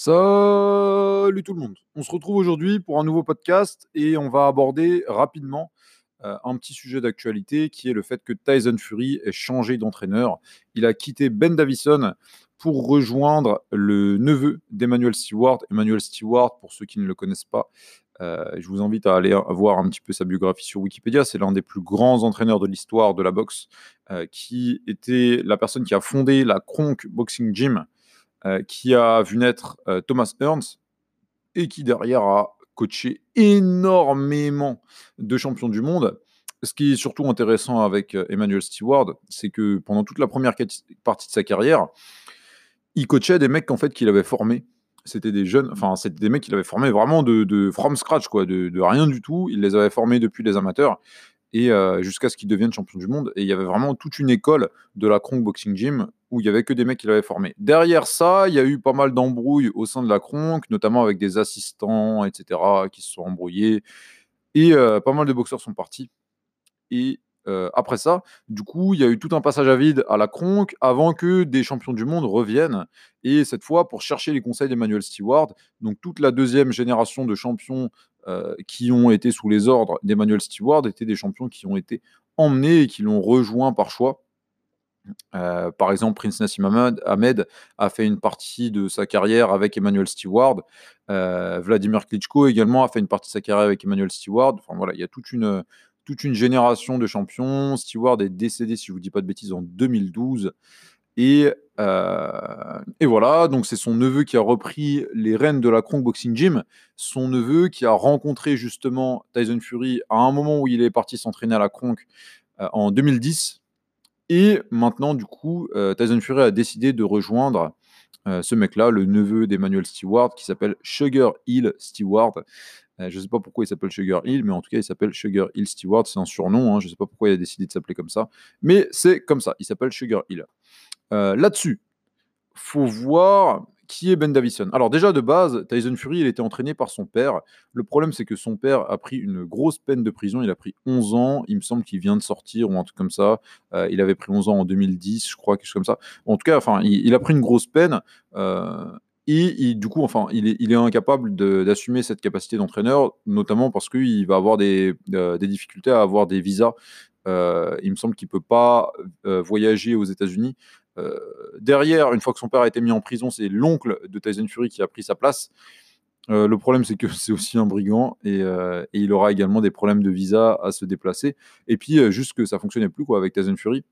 Salut tout le monde. On se retrouve aujourd'hui pour un nouveau podcast et on va aborder rapidement euh, un petit sujet d'actualité qui est le fait que Tyson Fury ait changé d'entraîneur. Il a quitté Ben Davison pour rejoindre le neveu d'Emmanuel Stewart. Emmanuel Stewart, pour ceux qui ne le connaissent pas, euh, je vous invite à aller voir un petit peu sa biographie sur Wikipédia. C'est l'un des plus grands entraîneurs de l'histoire de la boxe, euh, qui était la personne qui a fondé la Kronk Boxing Gym euh, qui a vu naître euh, Thomas Hearns et qui derrière a coaché énormément de champions du monde. Ce qui est surtout intéressant avec euh, Emmanuel Stewart, c'est que pendant toute la première partie de sa carrière, il coachait des mecs en fait qu'il avait formés. C'était des jeunes, enfin c'était des mecs qu'il avait formés vraiment de, from scratch quoi, de, rien du tout. Il les avait formés depuis les amateurs et jusqu'à ce qu'il devienne champion du monde. Et il y avait vraiment toute une école de la Kronk Boxing Gym où il y avait que des mecs qui l'avaient formé. Derrière ça, il y a eu pas mal d'embrouilles au sein de la Kronk, notamment avec des assistants, etc., qui se sont embrouillés. Et euh, pas mal de boxeurs sont partis. Et euh, après ça, du coup, il y a eu tout un passage à vide à la Kronk avant que des champions du monde reviennent. Et cette fois, pour chercher les conseils d'Emmanuel Stewart, donc toute la deuxième génération de champions euh, qui ont été sous les ordres d'Emmanuel Stewart étaient des champions qui ont été emmenés et qui l'ont rejoint par choix. Euh, par exemple, Prince Nassim Ahmed a fait une partie de sa carrière avec Emmanuel Stewart. Euh, Vladimir Klitschko également a fait une partie de sa carrière avec Emmanuel Stewart. Enfin voilà, il y a toute une, toute une génération de champions. Stewart est décédé, si je ne vous dis pas de bêtises, en 2012. Et, euh, et, voilà, donc c'est son neveu qui a repris les rênes de la Kronk Boxing Gym. Son neveu qui a rencontré justement Tyson Fury à un moment où il est parti s'entraîner à la Kronk euh, en 2010. Et maintenant, du coup, euh, Tyson Fury a décidé de rejoindre ce mec-là, le neveu d'Emmanuel Stewart, qui s'appelle Sugar Hill Stewart. je ne sais pas pourquoi il s'appelle Sugar Hill, mais en tout cas, il s'appelle Sugar Hill Stewart. C'est un surnom. Hein, je ne sais pas pourquoi il a décidé de s'appeler comme ça. Mais c'est comme ça. Il s'appelle Sugar Hill. Euh, là-dessus, faut voir qui est Ben Davison? Alors déjà de base, Tyson Fury, il était entraîné par son père. Le problème, c'est que son père a pris une grosse peine de prison. Il a pris 11 ans. Il me semble qu'il vient de sortir ou un truc comme ça. Euh, il avait pris 11 ans en 2010, je crois, quelque chose comme ça. En tout cas, enfin, il, a pris une grosse peine. Euh, et du coup, enfin, il est, il incapable d'assumer cette capacité d'entraîneur, notamment parce qu'il va avoir des, des, difficultés à avoir des visas. il me semble qu'il ne peut pas voyager aux États-Unis euh, derrière, une fois que son père a été mis en prison, c'est l'oncle de Tyson Fury qui a pris sa place. Euh, le problème, c'est que c'est aussi un brigand euh, et, il aura également des problèmes de visa à se déplacer. Et puis, juste que ça fonctionnait plus quoi, avec Tyson Fury.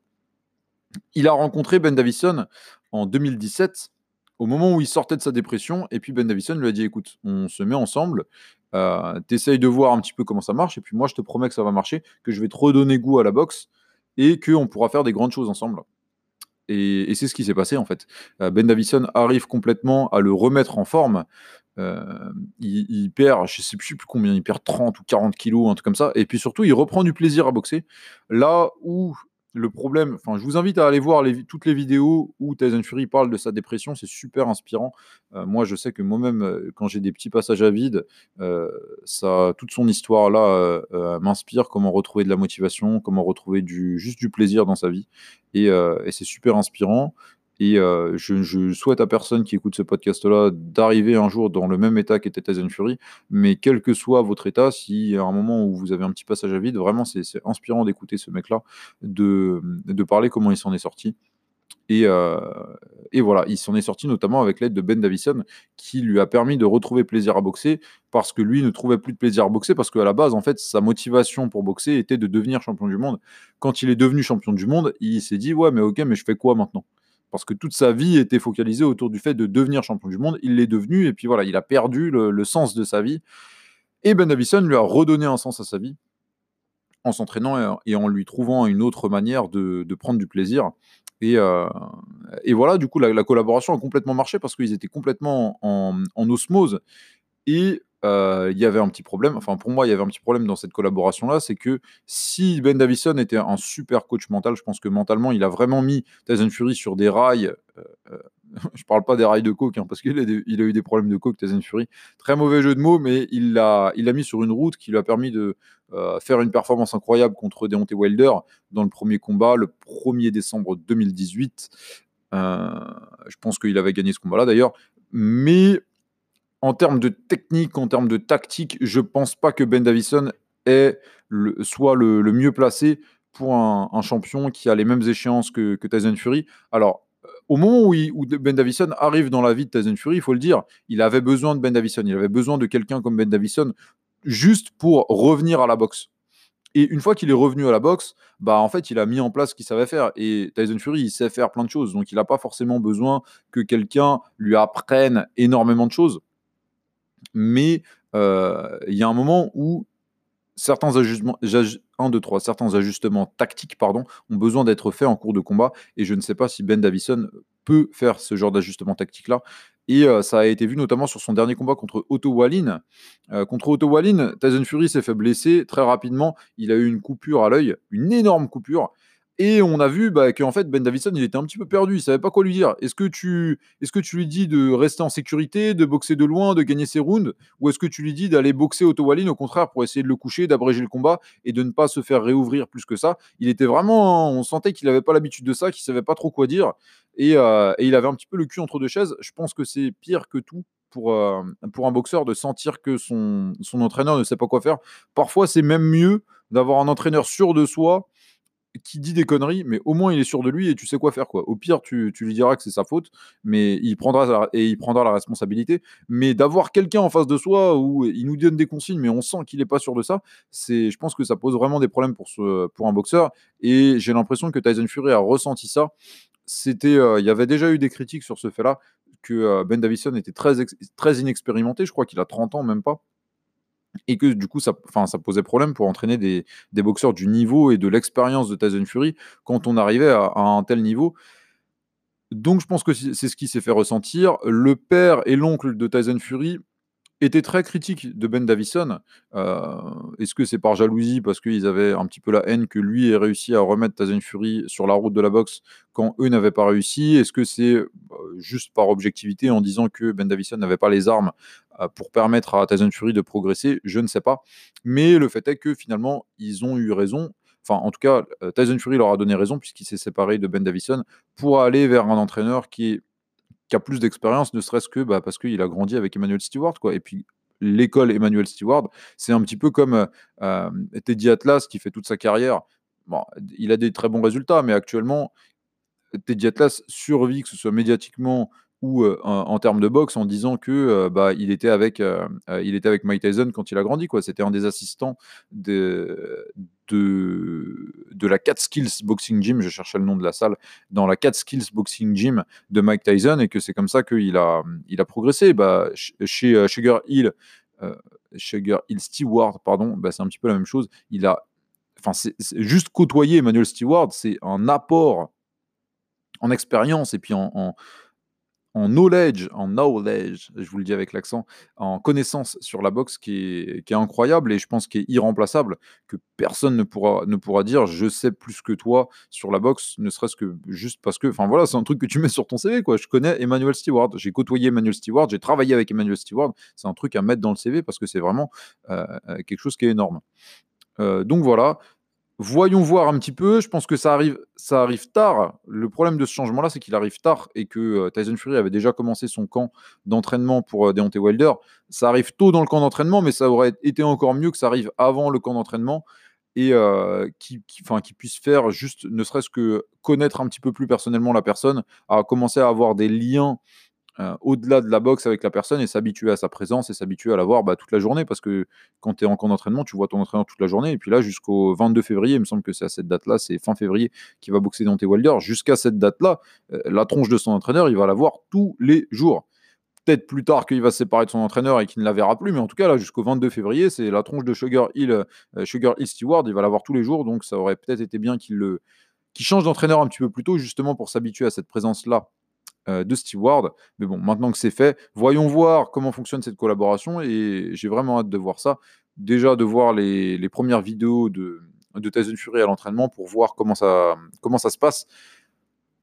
Il a rencontré Ben Davison en 2017, au moment où il sortait de sa dépression. Et puis, Ben Davison lui a dit Écoute, on se met ensemble, euh, t'essayes de voir un petit peu comment ça marche. Et puis, moi, je te promets que ça va marcher, que je vais te redonner goût à la boxe et qu'on pourra faire des grandes choses ensemble. Et, c'est ce qui s'est passé en fait. Euh, ben Davison arrive complètement à le remettre en forme. Euh, il, perd, je sais plus combien, il perd 30 ou 40 kilos, un truc comme ça. Et puis surtout, il reprend du plaisir à boxer. Là où le problème, enfin, je vous invite à aller voir toutes les vidéos où Tyson Fury parle de sa dépression, c'est super inspirant. Euh, moi, je sais que moi-même, euh, quand j'ai des petits passages à vide, euh, ça, toute son histoire là m'inspire. Comment retrouver de la motivation, comment retrouver du, juste du plaisir dans sa vie, et c'est super inspirant. Et euh, je, souhaite à personne qui écoute ce podcast-là d'arriver un jour dans le même état qu'était Tyson Fury. Mais quel que soit votre état, si à un moment où vous avez un petit passage à vide, vraiment, c'est inspirant d'écouter ce mec-là, de, parler comment il s'en est sorti. Et, euh, et, voilà, il s'en est sorti notamment avec l'aide de Ben Davison, qui lui a permis de retrouver plaisir à boxer, parce que lui ne trouvait plus de plaisir à boxer, parce qu'à la base, en fait, sa motivation pour boxer était de devenir champion du monde. Quand il est devenu champion du monde, il s'est dit, ouais, mais ok, mais je fais quoi maintenant? Parce que toute sa vie était focalisée autour du fait de devenir champion du monde. Il l'est devenu, et puis voilà, il a perdu le, sens de sa vie. Et Ben Davison lui a redonné un sens à sa vie en s'entraînant et, en lui trouvant une autre manière de, prendre du plaisir. Et, euh, voilà, du coup, la, collaboration a complètement marché parce qu'ils étaient complètement en, en osmose. Et euh, il y avait un petit problème, enfin pour moi il y avait un petit problème dans cette collaboration-là, c'est que si Ben Davison était un super coach mental, je pense que mentalement il a vraiment mis Tyson Fury sur des rails, euh, euh, je parle pas des rails de coke, hein, parce qu'il a, a, eu des problèmes de coke, Tyson Fury, très mauvais jeu de mots, mais il l'a il mis sur une route qui lui a permis de faire une performance incroyable contre Deontay Wilder dans le premier combat, le 1er décembre 2018. je pense qu'il avait gagné ce combat-là d'ailleurs, mais en termes de technique, en termes de tactique, je pense pas que Ben Davison est soit le, mieux placé pour un, champion qui a les mêmes échéances que, que Tyson Fury. Alors, euh, au moment où, où, Ben Davison arrive dans la vie de Tyson Fury, il faut le dire, il avait besoin de Ben Davison. Il avait besoin de quelqu'un comme Ben Davison juste pour revenir à la boxe. Et une fois qu'il est revenu à la boxe, bah en fait, il a mis en place ce qu'il savait faire. Et Tyson Fury, il sait faire plein de choses. Donc, il n'a pas forcément besoin que quelqu'un lui apprenne énormément de choses. Mais euh, il y a un moment où certains ajustements, 1, 2, 3, certains ajustements tactiques pardon, ont besoin d'être faits en cours de combat. Et je ne sais pas si Ben Davison peut faire ce genre d'ajustement tactique-là. Et euh, ça a été vu notamment sur son dernier combat contre Otto Wallin. Euh, contre Otto Wallin, Tyson Fury s'est fait blesser très rapidement. Il a eu une coupure à l'œil, une énorme coupure. Et on a vu bah, qu'en fait, Ben Davison, il était un petit peu perdu. Il savait pas quoi lui dire. Est-ce que, tu, est que tu lui dis de rester en sécurité, de boxer de loin, de gagner ses rounds Ou est-ce que tu lui dis d'aller boxer Otto Wallin, au contraire, pour essayer de le coucher, d'abréger le combat et de ne pas se faire réouvrir plus que ça? Il était vraiment. On sentait qu'il n'avait pas l'habitude de ça, qu'il savait pas trop quoi dire. Euh, et, il avait un petit peu le cul entre deux chaises. Je pense que c'est pire que tout pour, euh, pour un boxeur de sentir que son, son entraîneur ne sait pas quoi faire. Parfois, c'est même mieux d'avoir un entraîneur sûr de soi qui dit des conneries, mais au moins il est sûr de lui et tu sais quoi faire. Quoi. Au pire, tu, lui diras que c'est sa faute, mais il prendra la, et il prendra la responsabilité. Mais d'avoir quelqu'un en face de soi où il nous donne des consignes, mais on sent qu'il n'est pas sûr de ça, c'est, je pense que ça pose vraiment des problèmes pour, pour un boxeur. Et j'ai l'impression que Tyson Fury a ressenti ça. C'était, euh, il y avait déjà eu des critiques sur ce fait-là, que euh, Ben Davison était très, très inexpérimenté. Je crois qu'il a 30 ans, même pas et que du coup ça, ça posait problème pour entraîner des, boxeurs du niveau et de l'expérience de Tyson Fury quand on arrivait à, un tel niveau. Donc je pense que c'est ce qui s'est fait ressentir. Le père et l'oncle de Tyson Fury était très critique de Ben Davison. Euh, est-ce que c'est par jalousie parce qu'ils avaient un petit peu la haine que lui ait réussi à remettre Tyson Fury sur la route de la boxe quand eux n'avaient pas réussi? Est-ce que c'est euh, juste par objectivité en disant que Ben Davison n'avait pas les armes euh, pour permettre à Tyson Fury de progresser? Je ne sais pas. Mais le fait est que finalement, ils ont eu raison. Enfin, en tout cas, Tyson Fury leur a donné raison puisqu'il s'est séparé de Ben Davison pour aller vers un entraîneur qui est qui a plus d'expérience, ne serait-ce que bah, parce qu'il a grandi avec Emmanuel Stewart. Quoi. Et puis, l'école Emmanuel Stewart, c'est un petit peu comme euh, euh, Teddy Atlas qui fait toute sa carrière. Bon, il a des très bons résultats, mais actuellement, Teddy Atlas survit, que ce soit médiatiquement ou euh, en, termes de boxe, en disant que bah, il, était avec, il était avec Mike Tyson quand il a grandi. C'était un des assistants de, de, de la Skills Boxing Gym, je cherchais le nom de la salle, dans la Skills Boxing Gym de Mike Tyson, et que c'est comme ça qu'il a, il a progressé. Bah, chez euh, Sugar Hill, euh, Sugar Hill Stewart, pardon, bah, c'est un petit peu la même chose. Il a, juste côtoyer Emmanuel Stewart, c'est un apport en expérience et puis en knowledge, en knowledge, je vous le dis avec l'accent, en connaissance sur la boxe qui est, qui est, incroyable et je pense qui est irremplaçable, que personne ne pourra, ne pourra dire je sais plus que toi sur la boxe, ne serait-ce que juste parce que, enfin voilà, c'est un truc que tu mets sur ton CV, quoi. Je connais Emmanuel Stewart, j'ai côtoyé Emmanuel Stewart, j'ai travaillé avec Emmanuel Stewart, c'est un truc à mettre dans le CV parce que c'est vraiment euh, euh, quelque chose qui est énorme. Euh, donc voilà, Voyons voir un petit peu. Je pense que ça arrive, ça arrive tard. Le problème de ce changement-là, c'est qu'il arrive tard et que euh, Tyson Fury avait déjà commencé son camp d'entraînement pour euh, Deontay Wilder. Ça arrive tôt dans le camp d'entraînement, mais ça aurait été encore mieux que ça arrive avant le camp d'entraînement et euh, qui, qui, qui, puisse faire juste, ne serait-ce que connaître un petit peu plus personnellement la personne, à commencer à avoir des liens euh, au-delà de la boxe avec la personne et s'habituer à sa présence et s'habituer à la voir bah, toute la journée parce que quand tu es en camp d'entraînement, tu vois ton entraîneur toute la journée. Et puis là, jusqu'au 22 février, il me semble que c'est à cette date-là, c'est fin février qui va boxer dans tes Wilder. Jusqu'à cette date-là, euh, la tronche de son entraîneur, il va la voir tous les jours. Peut-être plus tard qu'il va se séparer de son entraîneur et qu'il ne la verra plus, mais en tout cas, là, jusqu'au 22 février, c'est la tronche de Sugar Hill, euh, Sugar Hill Stewart, il va la voir tous les jours, donc ça aurait peut-être été bien qu'il le change d'entraîneur un petit peu plus tôt, justement pour s'habituer à cette présence-là de Steward. Mais bon, maintenant que c'est fait, voyons voir comment fonctionne cette collaboration et j'ai vraiment hâte de voir ça. Déjà de voir les, premières vidéos de, de Tyson Fury à l'entraînement pour voir comment ça, comment ça se passe.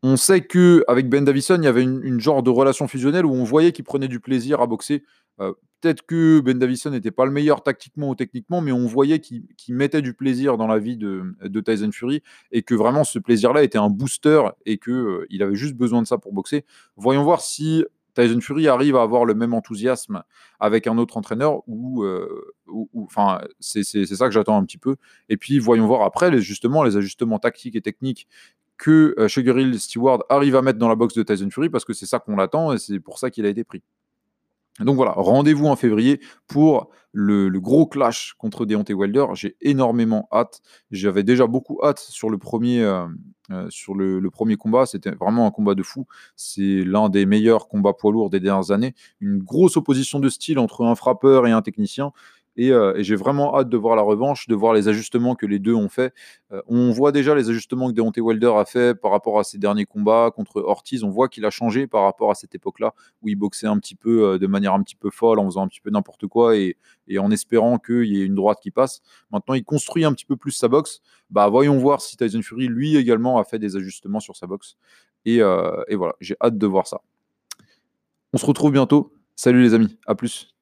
On sait que avec Ben Davison, il y avait une, une genre de relation fusionnelle où on voyait qu'il prenait du plaisir à boxer. Peut-être que Ben Davison n'était pas le meilleur tactiquement ou techniquement, mais on voyait qu'il mettait du plaisir dans la vie de, Tyson Fury et que vraiment ce plaisir-là était un booster et qu'il il avait juste besoin de ça pour boxer. Voyons voir si Tyson Fury arrive à avoir le même enthousiasme avec un autre entraîneur ou, enfin, c'est ça que j'attends un petit peu. Et puis, voyons voir après, les, justement, les ajustements tactiques et techniques que euh, Sugar Hill Stewart arrive à mettre dans la boxe de Tyson Fury parce que c'est ça qu'on l'attend et c'est pour ça qu'il a été pris. Donc voilà, rendez-vous en février pour le, gros clash contre Deontay Wilder. J'ai énormément hâte. J'avais déjà beaucoup hâte sur le premier, euh, euh, sur le, premier combat. C'était vraiment un combat de fou. C'est l'un des meilleurs combats poids lourds des dernières années. Une grosse opposition de style entre un frappeur et un technicien. Euh, et, j'ai vraiment hâte de voir la revanche, de voir les ajustements que les deux ont fait. Euh, on voit déjà les ajustements que Deontay Wilder a fait par rapport à ses derniers combats contre Ortiz. On voit qu'il a changé par rapport à cette époque-là où il boxait un petit peu euh, de manière un petit peu folle, en faisant un petit peu n'importe quoi et, en espérant qu'il y ait une droite qui passe. Maintenant, il construit un petit peu plus sa boxe. Bah, voyons voir si Tyson Fury, lui également, a fait des ajustements sur sa boxe. Et, et voilà, j'ai hâte de voir ça. On se retrouve bientôt. Salut les amis, à plus.